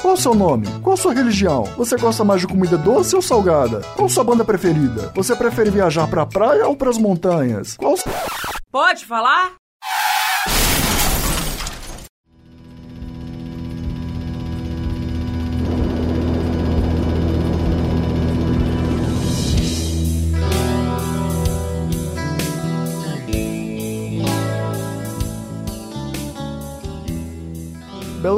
Qual o seu nome? Qual a sua religião? Você gosta mais de comida doce ou salgada? Qual sua banda preferida? Você prefere viajar pra praia ou pras montanhas? Qual... Pode falar?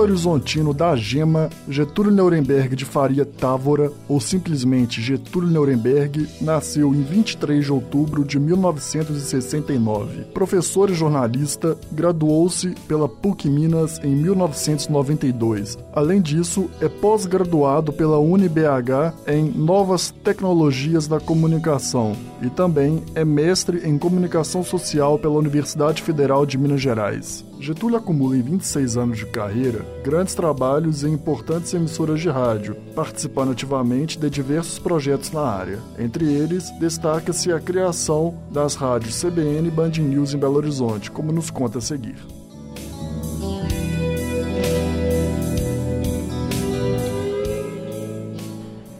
Horizontino da Gema, Getúlio Nuremberg de Faria Távora, ou simplesmente Getúlio Nuremberg, nasceu em 23 de outubro de 1969. Professor e jornalista, graduou-se pela PUC Minas em 1992. Além disso, é pós-graduado pela UniBH em Novas Tecnologias da Comunicação e também é mestre em Comunicação Social pela Universidade Federal de Minas Gerais. Getúlio acumula em 26 anos de carreira grandes trabalhos em importantes emissoras de rádio, participando ativamente de diversos projetos na área. Entre eles, destaca-se a criação das rádios CBN e Band News em Belo Horizonte, como nos conta a seguir.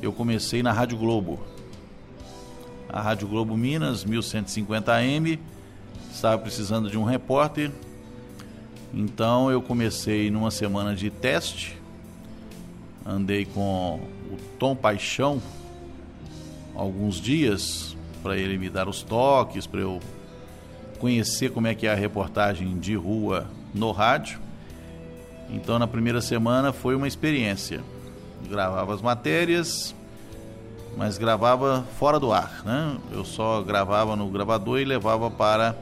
Eu comecei na Rádio Globo. A Rádio Globo Minas, 1150 AM, estava precisando de um repórter então eu comecei numa semana de teste, andei com o Tom Paixão alguns dias para ele me dar os toques, para eu conhecer como é que é a reportagem de rua no rádio. Então na primeira semana foi uma experiência. Gravava as matérias, mas gravava fora do ar, né? Eu só gravava no gravador e levava para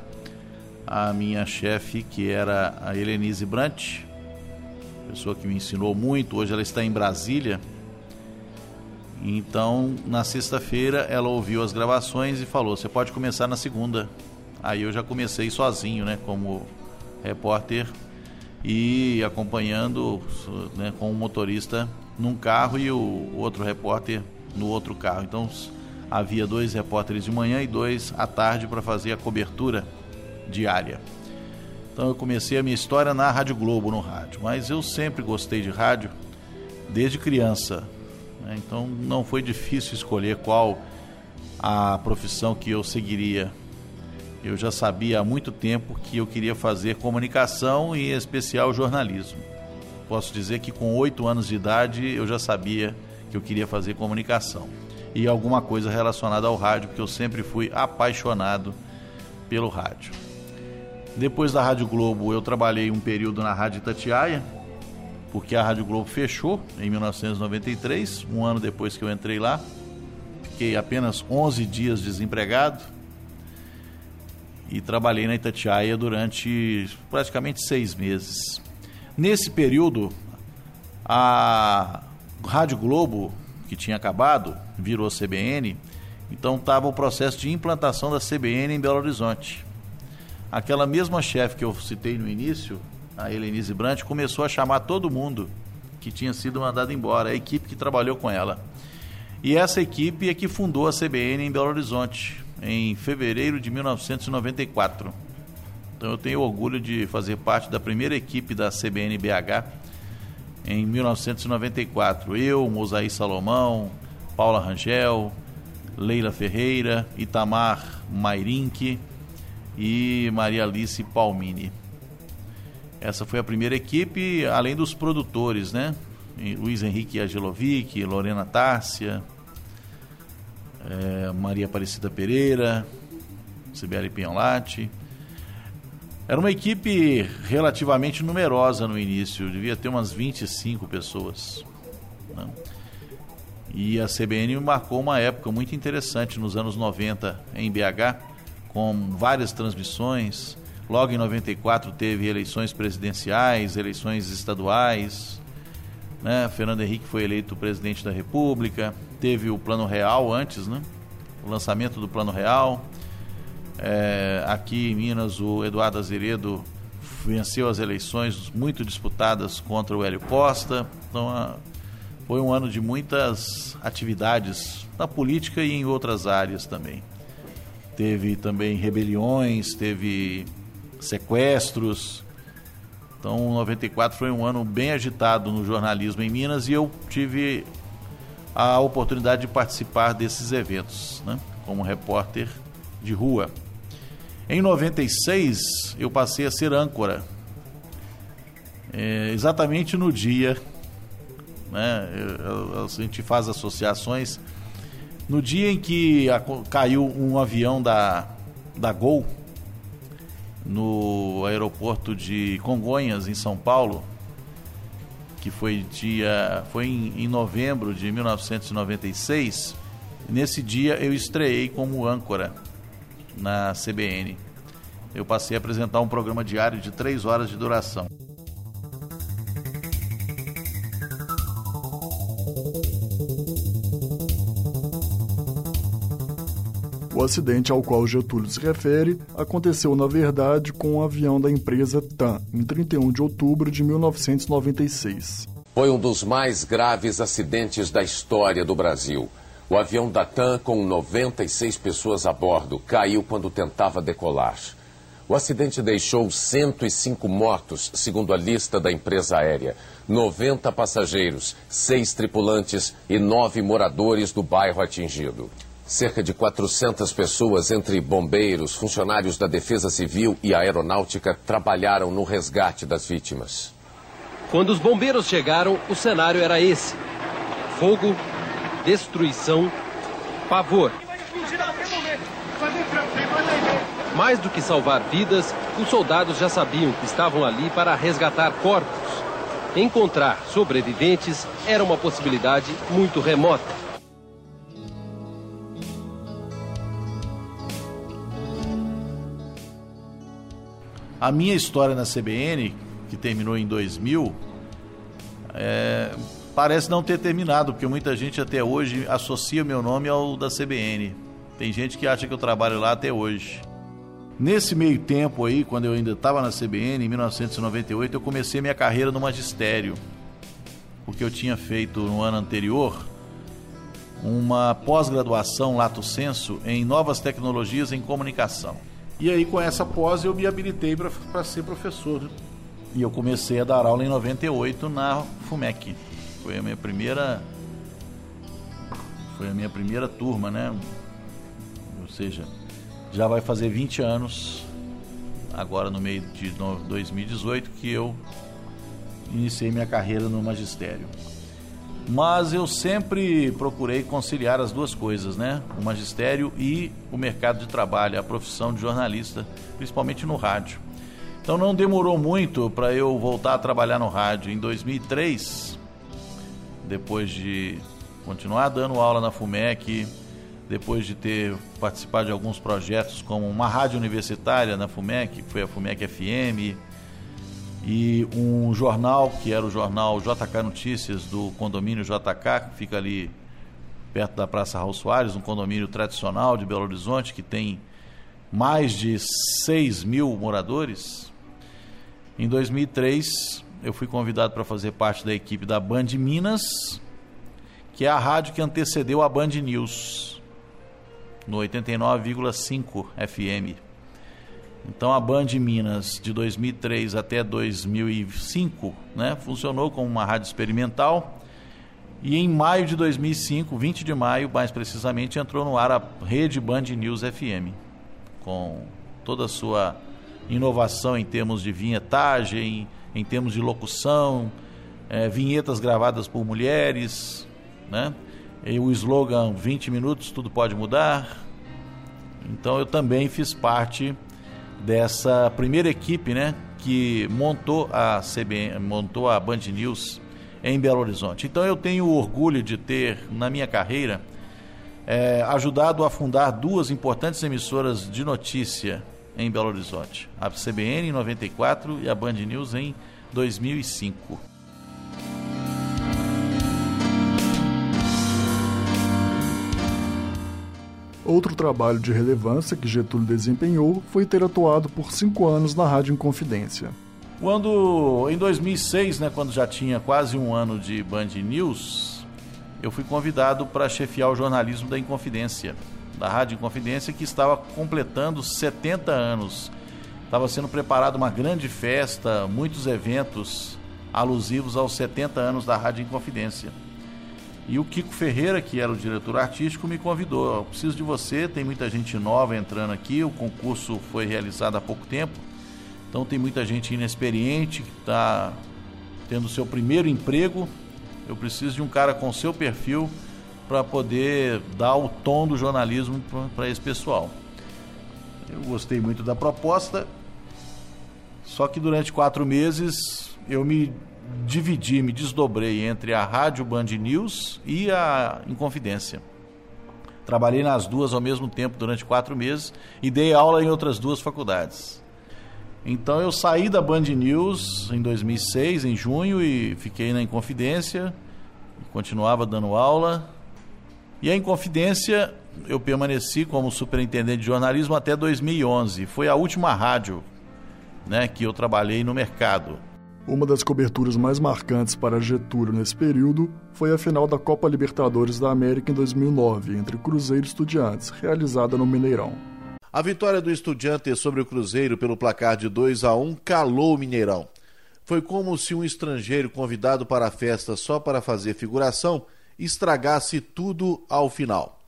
a minha chefe, que era a Helenise Brant, pessoa que me ensinou muito. Hoje ela está em Brasília. Então, na sexta-feira, ela ouviu as gravações e falou: Você pode começar na segunda. Aí eu já comecei sozinho, né, como repórter e acompanhando né, com o motorista num carro e o outro repórter no outro carro. Então, havia dois repórteres de manhã e dois à tarde para fazer a cobertura diária. Então eu comecei a minha história na Rádio Globo, no rádio. Mas eu sempre gostei de rádio desde criança. Né? Então não foi difícil escolher qual a profissão que eu seguiria. Eu já sabia há muito tempo que eu queria fazer comunicação e em especial jornalismo. Posso dizer que com oito anos de idade eu já sabia que eu queria fazer comunicação e alguma coisa relacionada ao rádio, porque eu sempre fui apaixonado pelo rádio. Depois da Rádio Globo, eu trabalhei um período na Rádio Itatiaia, porque a Rádio Globo fechou em 1993, um ano depois que eu entrei lá. Fiquei apenas 11 dias desempregado e trabalhei na Itatiaia durante praticamente seis meses. Nesse período, a Rádio Globo, que tinha acabado, virou CBN, então estava o processo de implantação da CBN em Belo Horizonte aquela mesma chefe que eu citei no início, a Helenise Brandt, começou a chamar todo mundo que tinha sido mandado embora, a equipe que trabalhou com ela. E essa equipe é que fundou a CBN em Belo Horizonte, em fevereiro de 1994. Então eu tenho orgulho de fazer parte da primeira equipe da CBN BH em 1994. Eu, Mosaí Salomão, Paula Rangel, Leila Ferreira, Itamar Mairink, e Maria Alice Palmini. Essa foi a primeira equipe, além dos produtores, né? Luiz Henrique Agelovic, Lorena Tárcia, é, Maria Aparecida Pereira, Sibeli Pinholati. Era uma equipe relativamente numerosa no início, devia ter umas 25 pessoas. Né? E a CBN marcou uma época muito interessante nos anos 90 em BH com várias transmissões. Logo em 94 teve eleições presidenciais, eleições estaduais. Né? Fernando Henrique foi eleito presidente da República. Teve o Plano Real antes, né? o lançamento do Plano Real. É, aqui em Minas, o Eduardo Azeredo venceu as eleições muito disputadas contra o Hélio Costa. Então, a, foi um ano de muitas atividades na política e em outras áreas também teve também rebeliões, teve sequestros, Então, 94 foi um ano bem agitado no jornalismo em Minas e eu tive a oportunidade de participar desses eventos, né, como repórter de rua. Em 96, eu passei a ser âncora, é, exatamente no dia, né, a, gente faz associações, no dia em que a, caiu um avião da, da Gol, no aeroporto de Congonhas, em São Paulo, que foi dia foi em, em novembro de 1996. Nesse dia eu estreiei como âncora na CBN. Eu passei a apresentar um programa diário de três horas de duração. O acidente ao qual Getúlio se refere aconteceu, na verdade, com um avião da empresa TAM, em 31 de outubro de 1996. Foi um dos mais graves acidentes da história do Brasil. O avião da TAM, com 96 pessoas a bordo, caiu quando tentava decolar. O acidente deixou 105 mortos, segundo a lista da empresa aérea, 90 passageiros, 6 tripulantes e 9 moradores do bairro atingido. Cerca de 400 pessoas, entre bombeiros, funcionários da Defesa Civil e Aeronáutica, trabalharam no resgate das vítimas. Quando os bombeiros chegaram, o cenário era esse: fogo, destruição, pavor. Mais do que salvar vidas, os soldados já sabiam que estavam ali para resgatar corpos. Encontrar sobreviventes era uma possibilidade muito remota. A minha história na CBN, que terminou em 2000, é, parece não ter terminado, porque muita gente até hoje associa meu nome ao da CBN. Tem gente que acha que eu trabalho lá até hoje. Nesse meio tempo aí, quando eu ainda estava na CBN, em 1998, eu comecei minha carreira no magistério, porque eu tinha feito no ano anterior uma pós-graduação lato senso em novas tecnologias em comunicação. E aí, com essa pós, eu me habilitei para ser professor. E eu comecei a dar aula em 98 na FUMEC. Foi a minha primeira. Foi a minha primeira turma, né? Ou seja, já vai fazer 20 anos, agora no meio de 2018, que eu iniciei minha carreira no magistério. Mas eu sempre procurei conciliar as duas coisas, né? O magistério e o mercado de trabalho, a profissão de jornalista, principalmente no rádio. Então não demorou muito para eu voltar a trabalhar no rádio. Em 2003, depois de continuar dando aula na FUMEC, depois de ter participado de alguns projetos como uma rádio universitária na FUMEC, que foi a FUMEC FM, e um jornal, que era o jornal JK Notícias do condomínio JK, que fica ali perto da Praça Raul Soares, um condomínio tradicional de Belo Horizonte, que tem mais de 6 mil moradores. Em 2003, eu fui convidado para fazer parte da equipe da Band Minas, que é a rádio que antecedeu a Band News, no 89,5 FM. Então a Band Minas de 2003 até 2005, né, funcionou como uma rádio experimental. E em maio de 2005, 20 de maio, mais precisamente, entrou no ar a rede Band News FM, com toda a sua inovação em termos de vinhetagem, em termos de locução, é, vinhetas gravadas por mulheres, né? E o slogan 20 minutos, tudo pode mudar. Então eu também fiz parte dessa primeira equipe, né, que montou a CBN, montou a Band News em Belo Horizonte. Então eu tenho orgulho de ter na minha carreira é, ajudado a fundar duas importantes emissoras de notícia em Belo Horizonte: a CBN em 94 e a Band News em 2005. Outro trabalho de relevância que Getúlio desempenhou foi ter atuado por cinco anos na Rádio Inconfidência. Quando, em 2006, né, quando já tinha quase um ano de Band News, eu fui convidado para chefiar o jornalismo da Inconfidência, da Rádio Inconfidência, que estava completando 70 anos. estava sendo preparada uma grande festa, muitos eventos alusivos aos 70 anos da Rádio Inconfidência. E o Kiko Ferreira, que era o diretor artístico, me convidou. Eu preciso de você, tem muita gente nova entrando aqui. O concurso foi realizado há pouco tempo, então tem muita gente inexperiente que está tendo seu primeiro emprego. Eu preciso de um cara com seu perfil para poder dar o tom do jornalismo para esse pessoal. Eu gostei muito da proposta, só que durante quatro meses eu me dividi, me desdobrei entre a Rádio Band News e a Inconfidência. Trabalhei nas duas ao mesmo tempo durante quatro meses e dei aula em outras duas faculdades. Então eu saí da Band News em 2006, em junho, e fiquei na Inconfidência, continuava dando aula. E a Inconfidência eu permaneci como superintendente de jornalismo até 2011. Foi a última rádio né, que eu trabalhei no mercado. Uma das coberturas mais marcantes para Getúlio nesse período foi a final da Copa Libertadores da América em 2009, entre Cruzeiro e Estudiantes, realizada no Mineirão. A vitória do Estudiantes sobre o Cruzeiro pelo placar de 2 a 1 calou o Mineirão. Foi como se um estrangeiro convidado para a festa só para fazer figuração estragasse tudo ao final.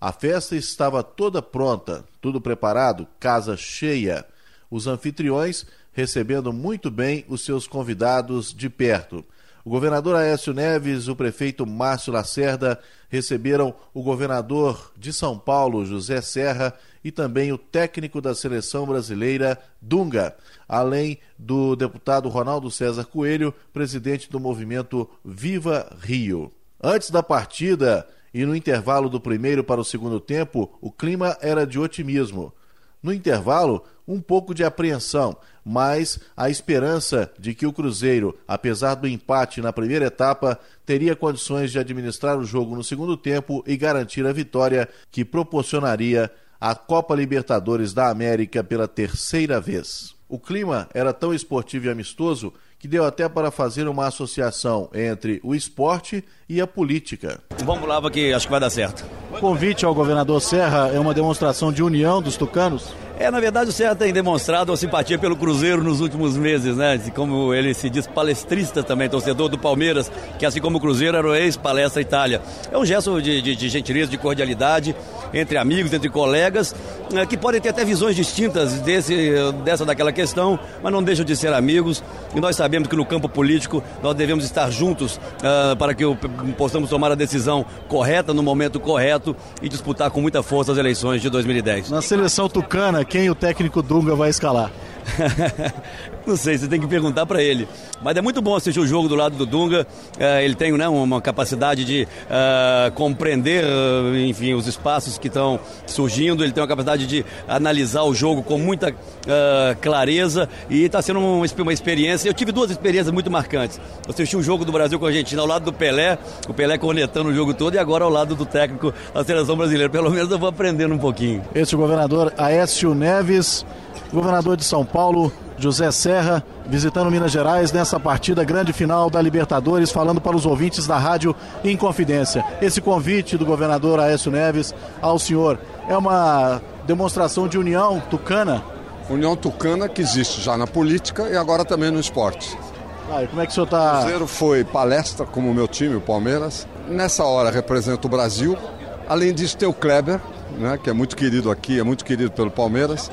A festa estava toda pronta, tudo preparado, casa cheia. Os anfitriões recebendo muito bem os seus convidados de perto. O governador Aécio Neves, o prefeito Márcio Lacerda receberam o governador de São Paulo, José Serra, e também o técnico da seleção brasileira, Dunga, além do deputado Ronaldo César Coelho, presidente do movimento Viva Rio. Antes da partida e no intervalo do primeiro para o segundo tempo, o clima era de otimismo. No intervalo, um pouco de apreensão, mas a esperança de que o Cruzeiro, apesar do empate na primeira etapa, teria condições de administrar o jogo no segundo tempo e garantir a vitória que proporcionaria a Copa Libertadores da América pela terceira vez. O clima era tão esportivo e amistoso que deu até para fazer uma associação entre o esporte e a política. Vamos lá, porque acho que vai dar certo. O convite ao governador Serra é uma demonstração de união dos tucanos? É, na verdade, o Serra tem demonstrado uma simpatia pelo Cruzeiro nos últimos meses, né? Como ele se diz palestrista também, torcedor do Palmeiras, que assim como o Cruzeiro era o ex-palestra Itália. É um gesto de, de, de, gentileza, de cordialidade entre amigos, entre colegas, né? que podem ter até visões distintas desse, dessa daquela questão, mas não deixam de ser amigos. E nós sabemos que no campo político nós devemos estar juntos uh, para que possamos tomar a decisão correta no momento correto e disputar com muita força as eleições de 2010. Na seleção tucana, quem o técnico Dunga vai escalar? Não sei, você tem que perguntar para ele. Mas é muito bom assistir o jogo do lado do Dunga. Uh, ele tem né, uma capacidade de uh, compreender, uh, enfim, os espaços que estão surgindo. Ele tem uma capacidade de analisar o jogo com muita clareza e está sendo uma, experiência. Eu tive duas experiências muito marcantes. Eu assisti um jogo do Brasil com a Argentina ao lado do Pelé, o Pelé cornetando o jogo todo, e agora ao lado do técnico da seleção brasileira. Pelo menos eu vou aprendendo um pouquinho. Esse é o governador Aécio Neves governador de São Paulo, José Serra, visitando Minas Gerais nessa partida grande final da Libertadores, falando para os ouvintes da rádio Inconfidência. Esse convite do governador Aécio Neves ao senhor é uma demonstração de união tucana? União tucana que existe já na política e agora também no esporte. Ah, como é que o senhor está? O Cruzeiro foi palestra como o meu time, o Palmeiras. Nessa hora representa o Brasil. Além disso, tem o Kleber, né, que é muito querido aqui, é muito querido pelo Palmeiras.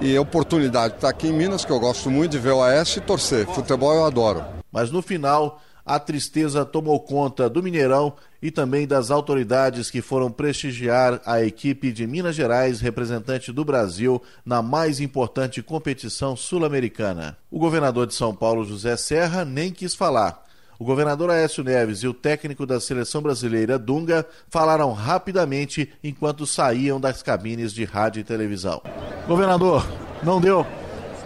E a oportunidade de estar aqui em Minas, que eu gosto muito de ver o Oeste e torcer. Futebol eu adoro. Mas no final, a tristeza tomou conta do Mineirão e também das autoridades que foram prestigiar a equipe de Minas Gerais, representante do Brasil, na mais importante competição sul-americana. O governador de São Paulo, José Serra, nem quis falar. O governador Aécio Neves e o técnico da seleção brasileira, Dunga, falaram rapidamente enquanto saíam das cabines de rádio e televisão. Governador, não deu?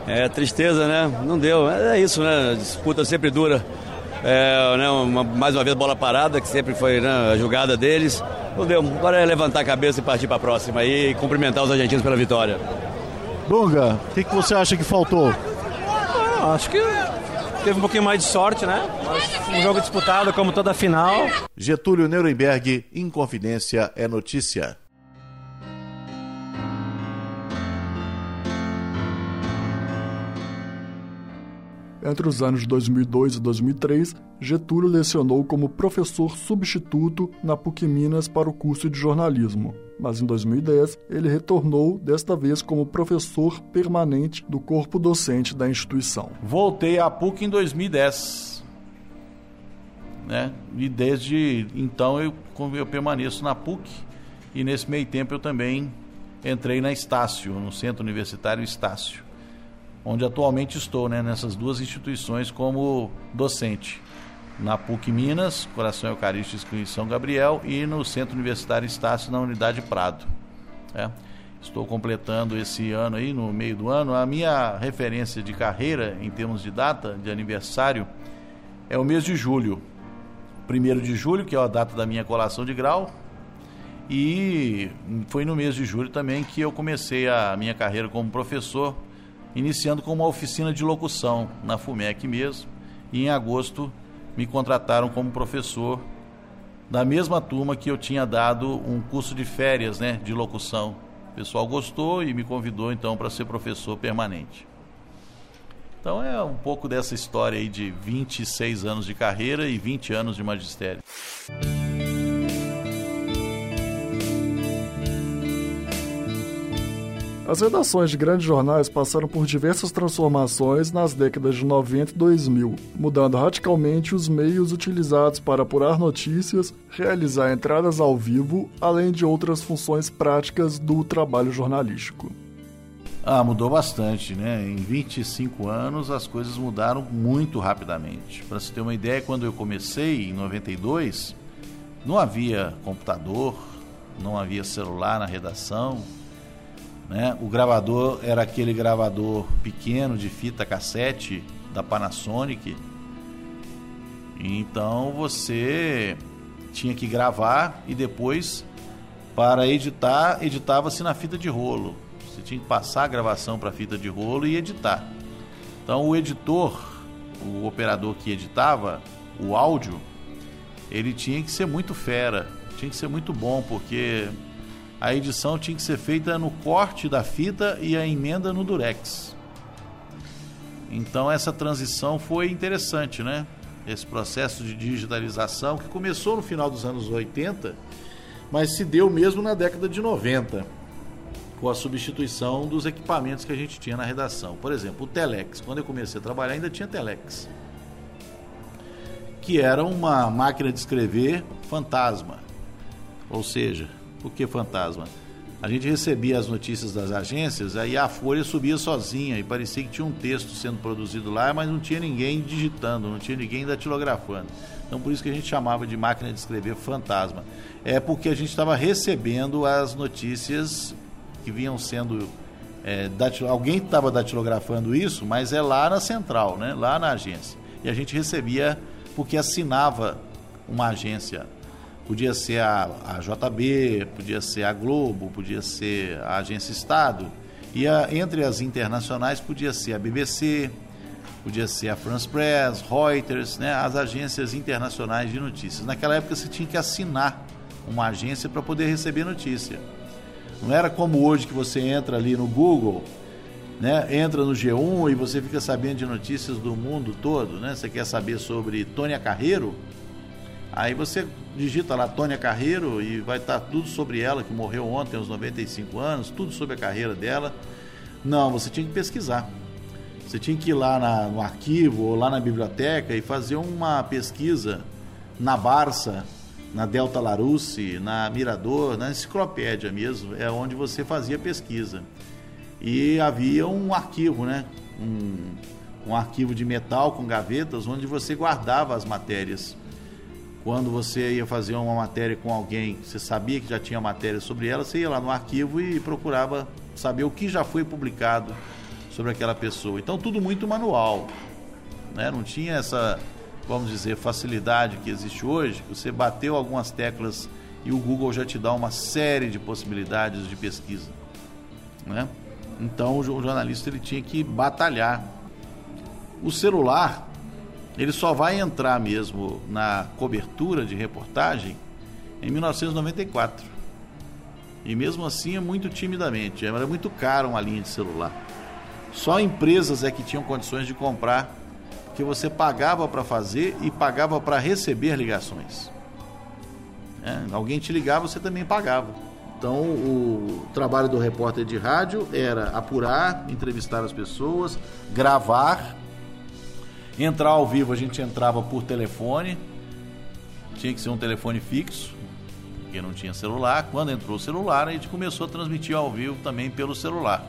É, tristeza, né? Não deu. É isso, né? Disputa sempre dura. É, né, uma, mais uma vez bola parada, que sempre foi né, a jogada deles. Não deu. Agora é levantar a cabeça e partir para a próxima e cumprimentar os argentinos pela vitória. Dunga, o que, que você acha que faltou? Ah, acho que teve um pouquinho mais de sorte, né? Mas um jogo disputado como toda a final. Getúlio Nuremberg, Inconfidência é notícia. Entre os anos de 2002 e 2003, Getúlio lecionou como professor substituto na PUC Minas para o curso de jornalismo. Mas em 2010, ele retornou, desta vez como professor permanente do corpo docente da instituição. Voltei à PUC em 2010. Né? E desde então eu, eu permaneço na PUC e nesse meio tempo eu também entrei na Estácio, no Centro Universitário Estácio, onde atualmente estou, né, nessas duas instituições como docente. Na PUC Minas, Coração Eucarístico em São Gabriel, e no Centro Universitário Estácio, na Unidade Prado. É. Estou completando esse ano aí, no meio do ano. A minha referência de carreira, em termos de data, de aniversário, é o mês de julho. Primeiro de julho, que é a data da minha colação de grau, e foi no mês de julho também que eu comecei a minha carreira como professor, iniciando com uma oficina de locução na FUMEC mesmo. E em agosto me contrataram como professor da mesma turma que eu tinha dado um curso de férias né, de locução. O pessoal gostou e me convidou então para ser professor permanente. Então é um pouco dessa história aí de 26 anos de carreira e 20 anos de magistério. As redações de grandes jornais passaram por diversas transformações nas décadas de 90 e 2000, mudando radicalmente os meios utilizados para apurar notícias, realizar entradas ao vivo, além de outras funções práticas do trabalho jornalístico. Ah, mudou bastante, né? Em 25 anos as coisas mudaram muito rapidamente. Para se ter uma ideia, quando eu comecei em 92, não havia computador, não havia celular na redação, né? O gravador era aquele gravador pequeno de fita cassete da Panasonic. Então você tinha que gravar e depois para editar, editava-se na fita de rolo. Você tinha que passar a gravação para a fita de rolo e editar. Então o editor, o operador que editava o áudio, ele tinha que ser muito fera, tinha que ser muito bom, porque a edição tinha que ser feita no corte da fita e a emenda no durex. Então essa transição foi interessante, né? Esse processo de digitalização que começou no final dos anos 80, mas se deu mesmo na década de 90, com a substituição dos equipamentos que a gente tinha na redação. Por exemplo, o Telex. Quando eu comecei a trabalhar ainda tinha Telex. Que era uma máquina de escrever fantasma. Ou seja, por que fantasma? A gente recebia as notícias das agências, aí a folha subia sozinha e parecia que tinha um texto sendo produzido lá, mas não tinha ninguém digitando, não tinha ninguém datilografando. Então por isso que a gente chamava de máquina de escrever fantasma. É porque a gente estava recebendo as notícias que vinham sendo. É. Alguém estava datilografando isso, mas é lá na central, né? lá na agência. E a gente recebia porque assinava uma agência Podia ser a, a JB, podia ser a Globo, podia ser a Agência Estado. E a, entre as internacionais podia ser a BBC, podia ser a France Press, Reuters, né, as agências internacionais de notícias. Naquela época você tinha que assinar uma agência para poder receber notícia. Não era como hoje que você entra ali no Google, né, entra no G1 e você fica sabendo de notícias do mundo todo, né? Você quer saber sobre Tônia Carreiro? Aí você digita lá Tônia Carreiro e vai estar tudo sobre ela, que morreu ontem aos 95 anos, tudo sobre a carreira dela. Não, você tinha que pesquisar. Você tinha que ir lá na, no arquivo ou lá na biblioteca e fazer uma pesquisa na Barça, na Delta Larousse, na Mirador, na enciclopédia mesmo, é onde você fazia pesquisa. E havia um arquivo, né? Um, um arquivo de metal com gavetas onde você guardava as matérias. Quando você ia fazer uma matéria com alguém, você sabia que já tinha matéria sobre ela, você ia lá no arquivo e procurava saber o que já foi publicado sobre aquela pessoa. Então tudo muito manual, né? Não tinha essa, vamos dizer, facilidade que existe hoje. Você bateu algumas teclas e o Google já te dá uma série de possibilidades de pesquisa, né? Então o jornalista ele tinha que batalhar. O celular ele só vai entrar mesmo na cobertura de reportagem em 1994. E mesmo assim é muito timidamente, era muito caro uma linha de celular. Só empresas é que tinham condições de comprar porque você pagava para fazer e pagava para receber ligações. É, alguém te ligava, você também pagava. Então, o trabalho do repórter de rádio era apurar, entrevistar as pessoas, gravar, entrar ao vivo. A gente entrava por telefone, tinha que ser um telefone fixo, porque não tinha celular. Quando entrou o celular, a gente começou a transmitir ao vivo também pelo celular.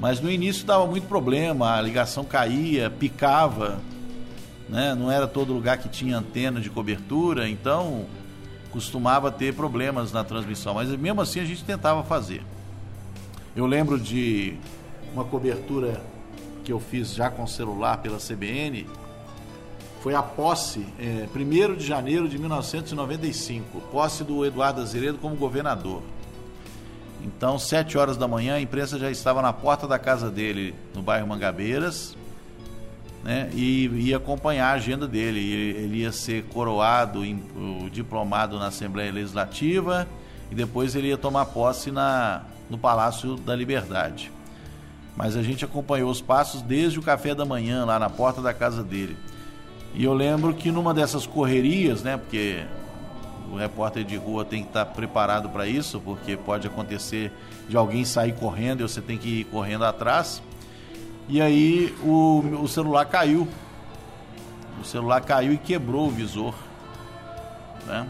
Mas no início dava muito problema, a ligação caía, picava, né? não era todo lugar que tinha antena de cobertura, então costumava ter problemas na transmissão, mas mesmo assim a gente tentava fazer. Eu lembro de uma cobertura que eu fiz já com celular pela CBN, foi a posse, é, 1 de janeiro de 1995, posse do Eduardo Azeredo como governador. Então, sete horas da manhã, a imprensa já estava na porta da casa dele, no bairro Mangabeiras, né, e ia acompanhar a agenda dele. Ele ia ser coroado, diplomado na Assembleia Legislativa e depois ele ia tomar posse na, no Palácio da Liberdade. Mas a gente acompanhou os passos desde o café da manhã, lá na porta da casa dele. E eu lembro que numa dessas correrias, né, porque o repórter de rua tem que estar preparado para isso, porque pode acontecer de alguém sair correndo e você tem que ir correndo atrás. E aí o, o celular caiu. O celular caiu e quebrou o visor. Né?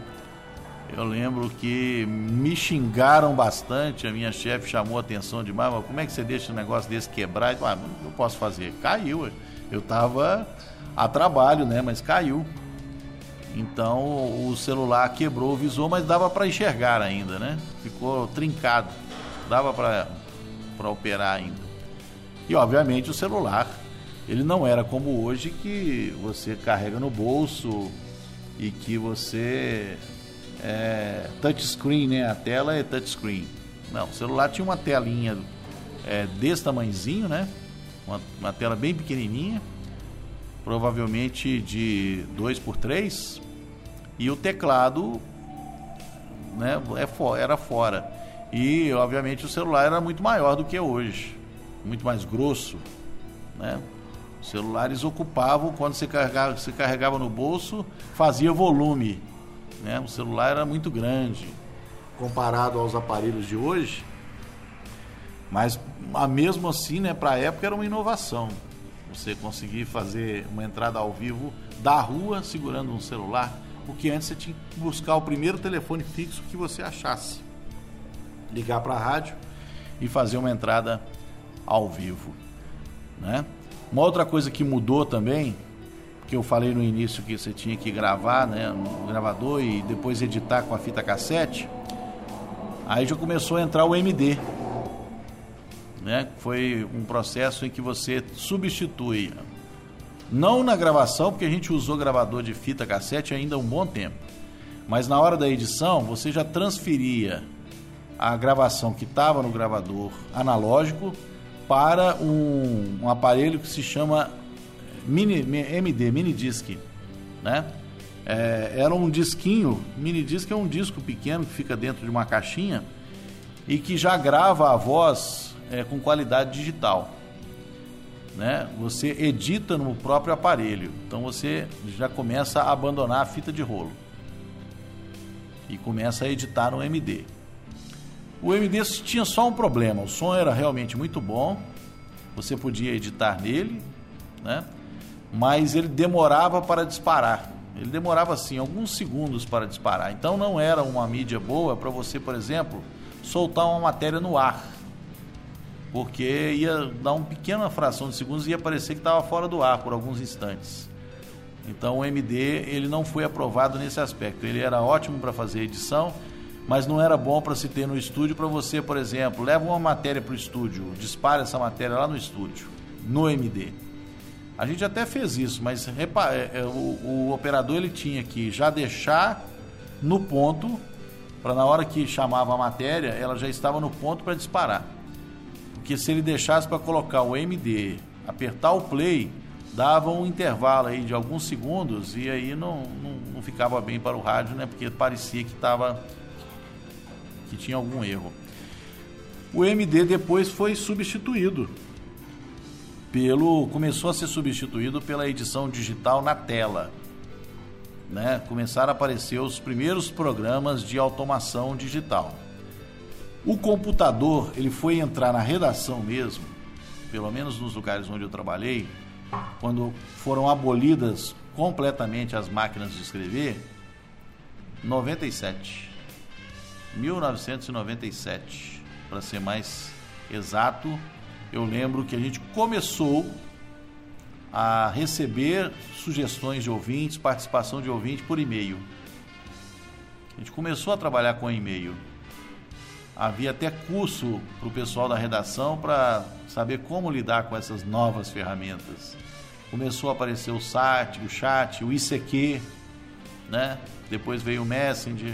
Eu lembro que me xingaram bastante, a minha chefe chamou a atenção demais, mas como é que você deixa um negócio desse quebrar? Ah, não posso fazer. Caiu. Eu estava a trabalho, né? Mas caiu. Então o celular quebrou o visor, mas dava para enxergar ainda, né? Ficou trincado. Dava para operar ainda. E obviamente o celular, ele não era como hoje que você carrega no bolso e que você é, touchscreen, né? A tela é touchscreen. Não, o celular tinha uma telinha é, desse tamanhozinho, né? Uma, uma tela bem pequenininha, provavelmente de 2 por 3 e o teclado né, é, era fora. E obviamente o celular era muito maior do que hoje muito mais grosso, né? Os celulares ocupavam quando você carregava, você carregava no bolso, fazia volume, né? O celular era muito grande comparado aos aparelhos de hoje. Mas a mesmo assim, né, para a época era uma inovação. Você conseguir fazer uma entrada ao vivo da rua segurando um celular, porque antes você tinha que buscar o primeiro telefone fixo que você achasse. Ligar para a rádio e fazer uma entrada ao vivo, né? Uma outra coisa que mudou também, que eu falei no início que você tinha que gravar, né, no gravador e depois editar com a fita cassete, aí já começou a entrar o MD, né? Foi um processo em que você substitui, não na gravação, porque a gente usou gravador de fita cassete ainda um bom tempo, mas na hora da edição você já transferia a gravação que estava no gravador analógico para um, um aparelho que se chama mini, MD, mini disc, né? É, era um disquinho, mini disc é um disco pequeno que fica dentro de uma caixinha e que já grava a voz é, com qualidade digital. Né? Você edita no próprio aparelho, então você já começa a abandonar a fita de rolo e começa a editar no MD. O MD tinha só um problema, o som era realmente muito bom, você podia editar nele, né? Mas ele demorava para disparar. Ele demorava assim alguns segundos para disparar. Então não era uma mídia boa para você, por exemplo, soltar uma matéria no ar. Porque ia dar uma pequena fração de segundos e ia parecer que estava fora do ar por alguns instantes. Então o MD ele não foi aprovado nesse aspecto. Ele era ótimo para fazer edição, mas não era bom para se ter no estúdio para você, por exemplo, leva uma matéria para o estúdio, dispara essa matéria lá no estúdio, no MD. A gente até fez isso, mas repa, é, é, o, o operador ele tinha que já deixar no ponto para na hora que chamava a matéria, ela já estava no ponto para disparar. Porque se ele deixasse para colocar o MD, apertar o play, dava um intervalo aí de alguns segundos e aí não, não, não ficava bem para o rádio, né? Porque parecia que estava que tinha algum erro. O MD depois foi substituído pelo começou a ser substituído pela edição digital na tela. Né? Começaram a aparecer os primeiros programas de automação digital. O computador, ele foi entrar na redação mesmo, pelo menos nos lugares onde eu trabalhei, quando foram abolidas completamente as máquinas de escrever, 97. 1997, para ser mais exato, eu lembro que a gente começou a receber sugestões de ouvintes, participação de ouvintes por e-mail. A gente começou a trabalhar com e-mail. Havia até curso para o pessoal da redação para saber como lidar com essas novas ferramentas. Começou a aparecer o site, o chat, o ICQ, né? Depois veio o Messenger.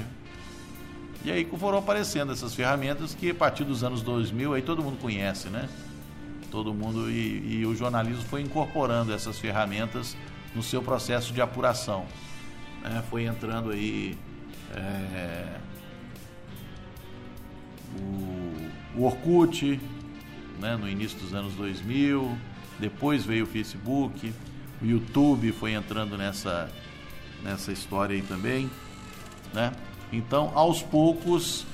E aí foram aparecendo essas ferramentas que a partir dos anos 2000 aí todo mundo conhece, né? Todo mundo e, e o jornalismo foi incorporando essas ferramentas no seu processo de apuração. Né? Foi entrando aí é, o, o Orkut, né? no início dos anos 2000, depois veio o Facebook, o YouTube foi entrando nessa, nessa história aí também. Né? Então, aos poucos,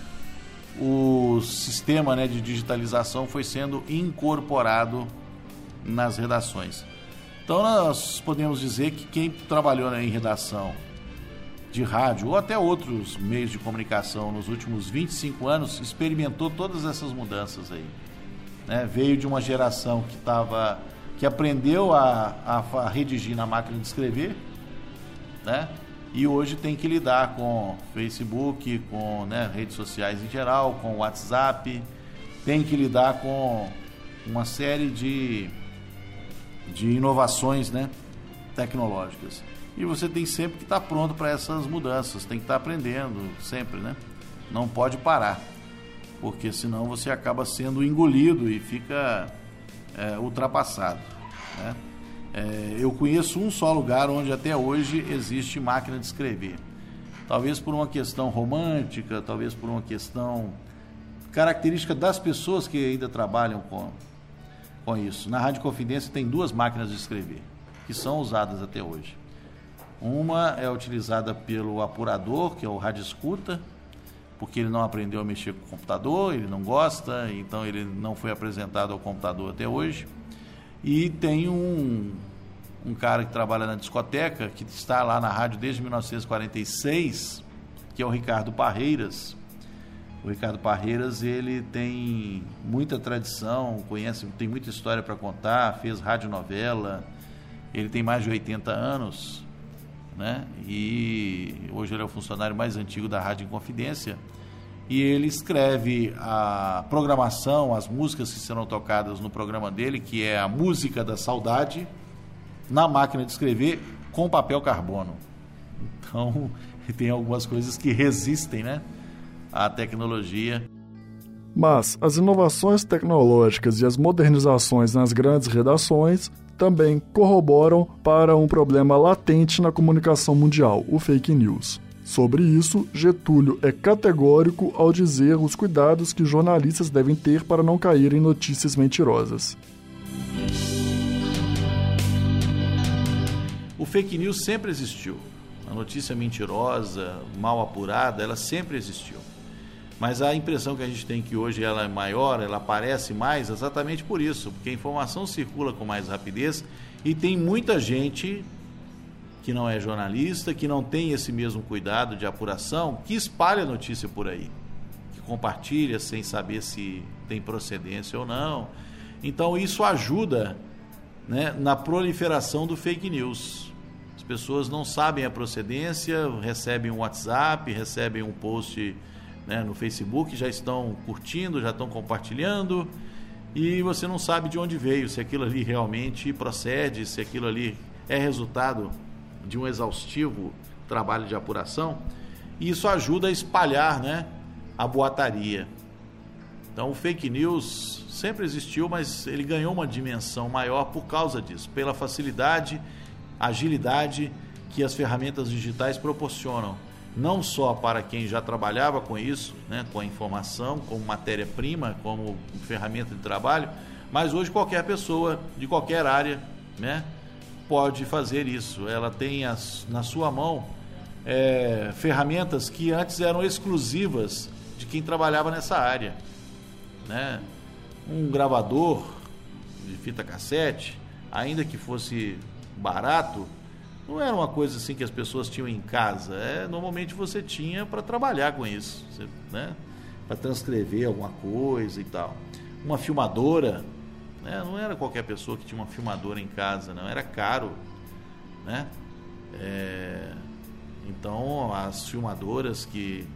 o sistema né, de digitalização foi sendo incorporado nas redações. Então nós podemos dizer que quem trabalhou né, em redação de rádio ou até outros meios de comunicação nos últimos 25 anos experimentou todas essas mudanças aí. Né? Veio de uma geração que estava que aprendeu a, a, a redigir na máquina de escrever, né? E hoje tem que lidar com Facebook, com né, redes sociais em geral, com WhatsApp, tem que lidar com uma série de, de inovações né, tecnológicas. E você tem sempre que estar pronto para essas mudanças, tem que estar aprendendo sempre, né? Não pode parar, porque senão você acaba sendo engolido e fica é, ultrapassado. Né? É, eu conheço um só lugar onde até hoje existe máquina de escrever. Talvez por uma questão romântica, talvez por uma questão característica das pessoas que ainda trabalham com, com isso. Na Rádio Confidência tem duas máquinas de escrever, que são usadas até hoje. Uma é utilizada pelo apurador, que é o rádio escuta, porque ele não aprendeu a mexer com o computador, ele não gosta, então ele não foi apresentado ao computador até hoje. E tem um, um cara que trabalha na discoteca, que está lá na rádio desde 1946, que é o Ricardo Parreiras. O Ricardo Parreiras, ele tem muita tradição, conhece, tem muita história para contar, fez radionovela, ele tem mais de 80 anos, né? E hoje ele é o funcionário mais antigo da Rádio Inconfidência e ele escreve a programação, as músicas que serão tocadas no programa dele, que é a música da saudade, na máquina de escrever com papel carbono. Então, tem algumas coisas que resistem, né, à tecnologia. Mas as inovações tecnológicas e as modernizações nas grandes redações também corroboram para um problema latente na comunicação mundial, o fake news. Sobre isso, Getúlio é categórico ao dizer os cuidados que jornalistas devem ter para não cair em notícias mentirosas. O fake news sempre existiu. A notícia mentirosa, mal apurada, ela sempre existiu. Mas a impressão que a gente tem que hoje ela é maior, ela aparece mais exatamente por isso, porque a informação circula com mais rapidez e tem muita gente que não é jornalista, que não tem esse mesmo cuidado de apuração, que espalha notícia por aí, que compartilha sem saber se tem procedência ou não. Então isso ajuda né, na proliferação do fake news. As pessoas não sabem a procedência, recebem um WhatsApp, recebem um post né, no Facebook, já estão curtindo, já estão compartilhando e você não sabe de onde veio, se aquilo ali realmente procede, se aquilo ali é resultado de um exaustivo trabalho de apuração, e isso ajuda a espalhar né, a boataria. Então o fake news sempre existiu, mas ele ganhou uma dimensão maior por causa disso, pela facilidade, agilidade que as ferramentas digitais proporcionam, não só para quem já trabalhava com isso, né, com a informação, como matéria-prima, como ferramenta de trabalho, Mas hoje qualquer pessoa de qualquer área, né, pode fazer isso. Ela tem as, na sua mão é, ferramentas que antes eram exclusivas de quem trabalhava nessa área, né? Um gravador de fita cassete, ainda que fosse barato, não era uma coisa assim que as pessoas tinham em casa. É, normalmente você tinha para trabalhar com isso, né? Para transcrever alguma coisa e tal. Uma filmadora, né? Não era qualquer pessoa que tinha uma filmadora em casa, não. Era caro, né? É... Então as filmadoras que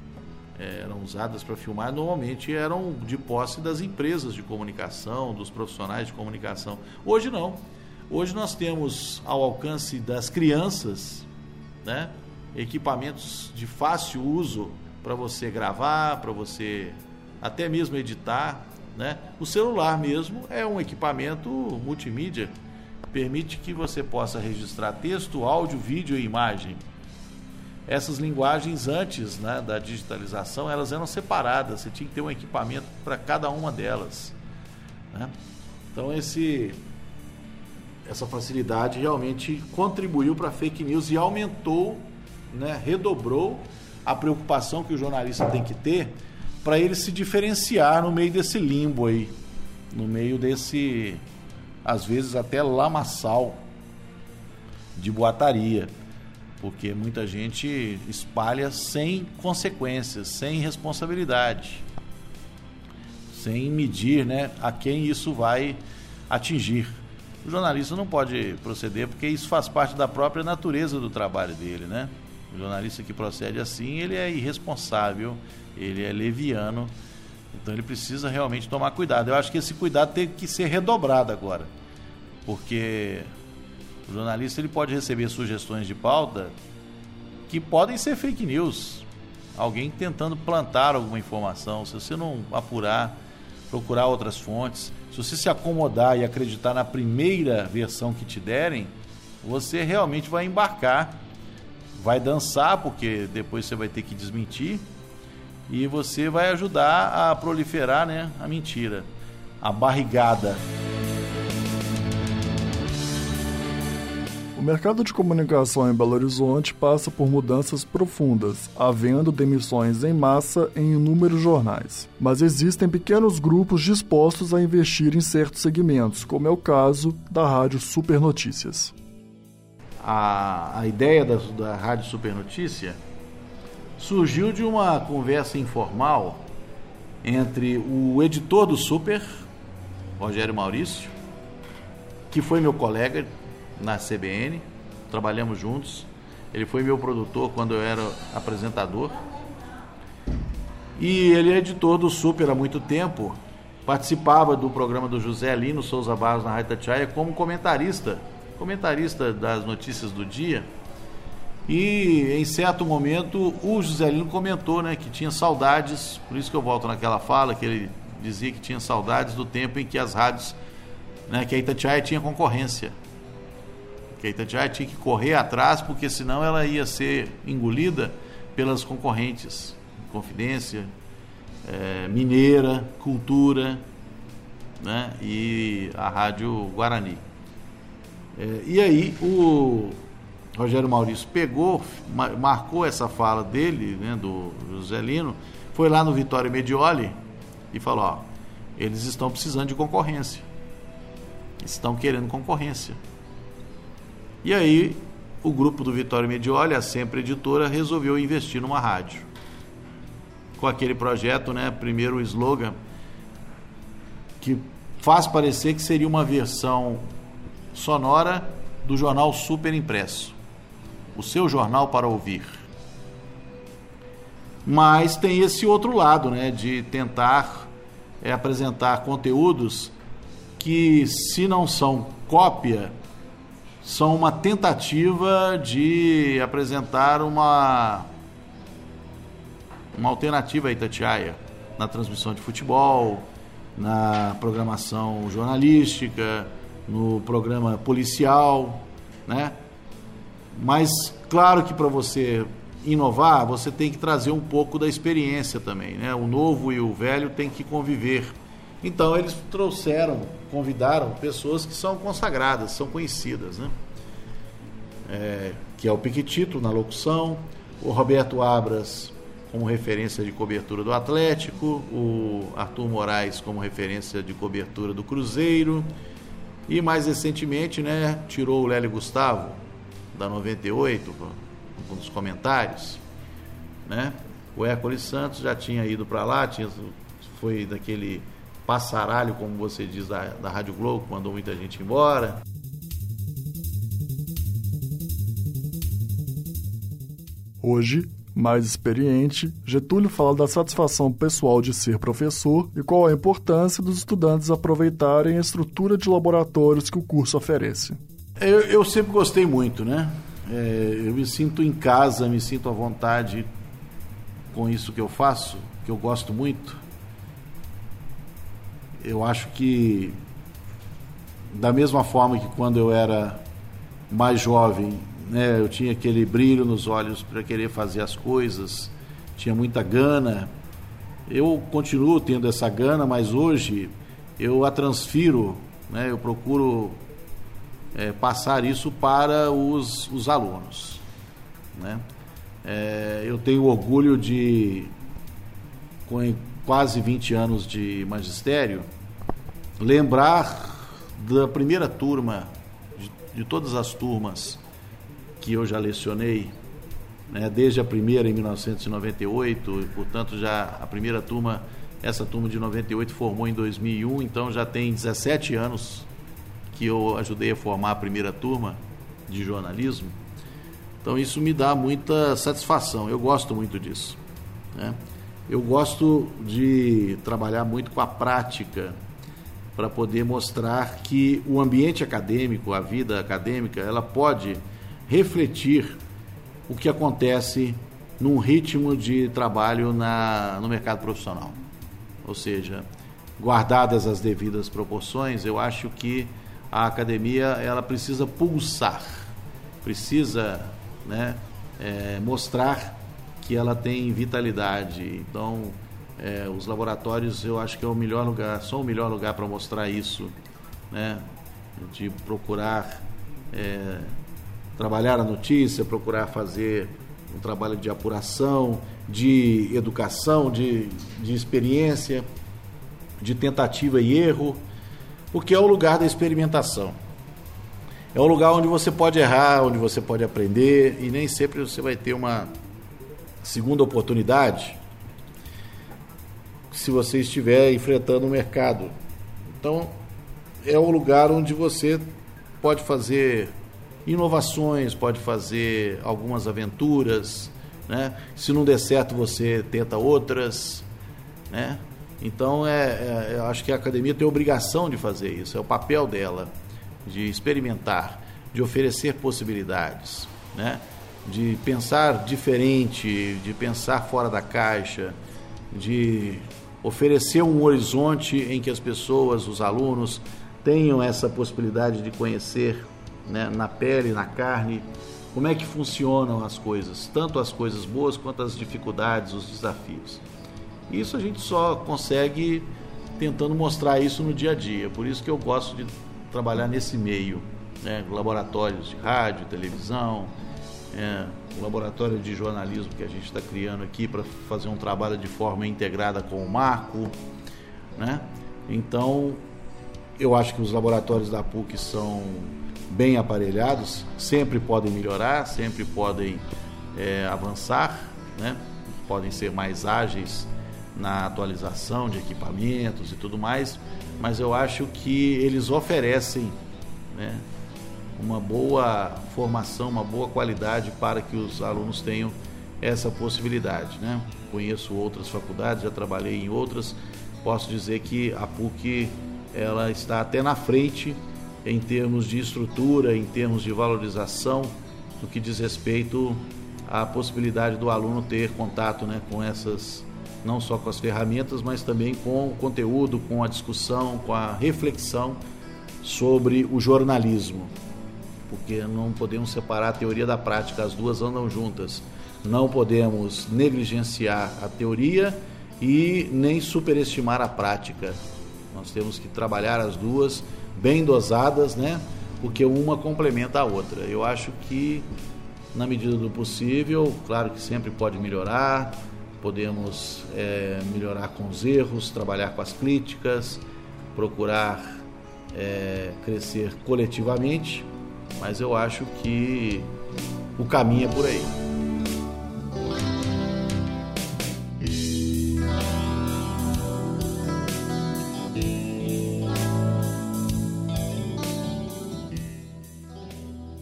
é, eram usadas para filmar normalmente eram de posse das empresas de comunicação, dos profissionais de comunicação. Hoje não. Hoje nós temos ao alcance das crianças, né, equipamentos de fácil uso para você gravar, para você até mesmo editar, né? O celular mesmo é um equipamento multimídia, permite que você possa registrar texto, áudio, vídeo e imagem essas linguagens antes né, da digitalização elas eram separadas você tinha que ter um equipamento para cada uma delas né? então esse essa facilidade realmente contribuiu para a fake news e aumentou né, redobrou a preocupação que o jornalista tem que ter para ele se diferenciar no meio desse limbo aí no meio desse às vezes até lamaçal de boataria porque muita gente espalha sem consequências, sem responsabilidade, sem medir né, a quem isso vai atingir. O jornalista não pode proceder porque isso faz parte da própria natureza do trabalho dele, né? O jornalista que procede assim, ele é irresponsável, ele é leviano, então ele precisa realmente tomar cuidado. Eu acho que esse cuidado tem que ser redobrado agora, porque o jornalista ele pode receber sugestões de pauta que podem ser fake news. Alguém tentando plantar alguma informação. Se você não apurar, procurar outras fontes, se você se acomodar e acreditar na primeira versão que te derem, você realmente vai embarcar, vai dançar, porque depois você vai ter que desmentir, e você vai ajudar a proliferar né, a mentira, a barrigada. mercado de comunicação em Belo Horizonte passa por mudanças profundas, havendo demissões em massa em inúmeros jornais. Mas existem pequenos grupos dispostos a investir em certos segmentos, como é o caso da Rádio Super Notícias. A, a ideia da, da Rádio Super Notícia surgiu de uma conversa informal entre o editor do Super, Rogério Maurício, que foi meu colega na CBN, trabalhamos juntos. Ele foi meu produtor quando eu era apresentador. E ele é editor do Super há muito tempo. Participava do programa do José Lino Souza Barros na Rádio Tatiaia como comentarista, comentarista das notícias do dia. E em certo momento o José Lino comentou né, que tinha saudades, por isso que eu volto naquela fala, que ele dizia que tinha saudades do tempo em que as rádios, né, que a Itatiaia tinha concorrência que a Itatiaia tinha que correr atrás, porque senão ela ia ser engolida pelas concorrentes. Confidência, é, Mineira, Cultura né, e a Rádio Guarani. É, e aí o Rogério Maurício pegou, marcou essa fala dele, né, do José Lino, foi lá no Vitória Medioli e falou, ó, eles estão precisando de concorrência. Estão querendo concorrência. E aí o grupo do Vitória Medioli, a Sempre Editora, resolveu investir numa rádio. Com aquele projeto, né, primeiro o slogan, que faz parecer que seria uma versão sonora do jornal Super Impresso. O seu jornal para ouvir. Mas tem esse outro lado, né, de tentar é, apresentar conteúdos que, se não são cópia são uma tentativa de apresentar uma, uma alternativa à Itatiaia na transmissão de futebol, na programação jornalística, no programa policial, né? Mas claro que para você inovar, você tem que trazer um pouco da experiência também, né? O novo e o velho têm que conviver Então eles trouxeram, convidaram pessoas que são consagradas, são conhecidas, né? É, que é o Piquetito na locução, o Roberto Abras como referência de cobertura do Atlético, o Arthur Moraes como referência de cobertura do Cruzeiro e mais recentemente, né, tirou o Lélio Gustavo da 98 um dos comentários, né? O Hércules Santos já tinha ido para lá, tinha, foi daquele passaralho, como você diz, da, da Rádio Globo, mandou muita gente embora. Hoje, mais experiente, Getúlio fala da satisfação pessoal de ser professor e qual a importância dos estudantes aproveitarem a estrutura de laboratórios que o curso oferece. Eu, eu sempre gostei muito, né? É, eu me sinto em casa, me sinto à vontade com isso que eu faço, que eu gosto muito. Eu acho que, da mesma forma que quando eu era mais jovem, né, eu tinha aquele brilho nos olhos para querer fazer as coisas, tinha muita gana. Eu continuo tendo essa gana, mas hoje eu a transfiro, né, eu procuro é, passar isso para os, os alunos. Né? É, eu tenho orgulho de, com quase 20 anos de magistério, lembrar da primeira turma, de, de todas as turmas que eu já lecionei, né, desde a primeira em 1998, e, portanto já a primeira turma, essa turma de 98 formou em 2001, então já tem 17 anos que eu ajudei a formar a primeira turma de jornalismo. Então isso me dá muita satisfação, eu gosto muito disso. Né? Eu gosto de trabalhar muito com a prática para poder mostrar que o ambiente acadêmico, a vida acadêmica, ela pode refletir o que acontece num ritmo de trabalho na, no mercado profissional. Ou seja, guardadas as devidas proporções, eu acho que a academia ela precisa pulsar, precisa né, é, mostrar que ela tem vitalidade. Então, é, os laboratórios eu acho que é o melhor lugar, são o melhor lugar para mostrar isso, né, de procurar é, trabalhar a notícia, procurar fazer um trabalho de apuração, de educação, de, de experiência, de tentativa e erro porque é o lugar da experimentação. É o lugar onde você pode errar, onde você pode aprender e nem sempre você vai ter uma segunda oportunidade se você estiver enfrentando o mercado. Então, é o lugar onde você pode fazer inovações, pode fazer algumas aventuras, né? Se não der certo, você tenta outras, né? Então, é, é, eu acho que a academia tem a obrigação de fazer isso, é o papel dela, de experimentar, de oferecer possibilidades, né? de pensar diferente, de pensar fora da caixa, de oferecer um horizonte em que as pessoas, os alunos, tenham essa possibilidade de conhecer né, na pele, na carne, como é que funcionam as coisas, tanto as coisas boas quanto as dificuldades, os desafios. Isso a gente só consegue tentando mostrar isso no dia a dia. Por isso que eu gosto de trabalhar nesse meio, né? laboratórios de rádio, televisão, é, o laboratório de jornalismo que a gente está criando aqui para fazer um trabalho de forma integrada com o Marco, né? Então, eu acho que os laboratórios da PUC são bem aparelhados, sempre podem melhorar, sempre podem é, avançar, né? podem ser mais ágeis na atualização de equipamentos e tudo mais, mas eu acho que eles oferecem né, uma boa formação, uma boa qualidade para que os alunos tenham essa possibilidade. Né? Conheço outras faculdades, já trabalhei em outras, posso dizer que a PUC ela está até na frente em termos de estrutura, em termos de valorização, no que diz respeito à possibilidade do aluno ter contato né, com essas não só com as ferramentas, mas também com o conteúdo, com a discussão, com a reflexão sobre o jornalismo. Porque não podemos separar a teoria da prática, as duas andam juntas. Não podemos negligenciar a teoria e nem superestimar a prática. Nós temos que trabalhar as duas bem dosadas, né? Porque uma complementa a outra. Eu acho que na medida do possível, claro que sempre pode melhorar, podemos é, melhorar com os erros, trabalhar com as críticas, procurar é, crescer coletivamente, mas eu acho que o caminho é por aí.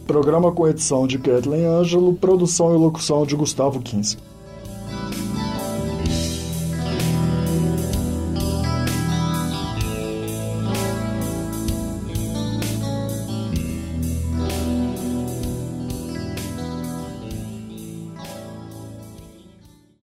Programa com edição de Kathleen Ângelo, produção e locução de Gustavo Quinze.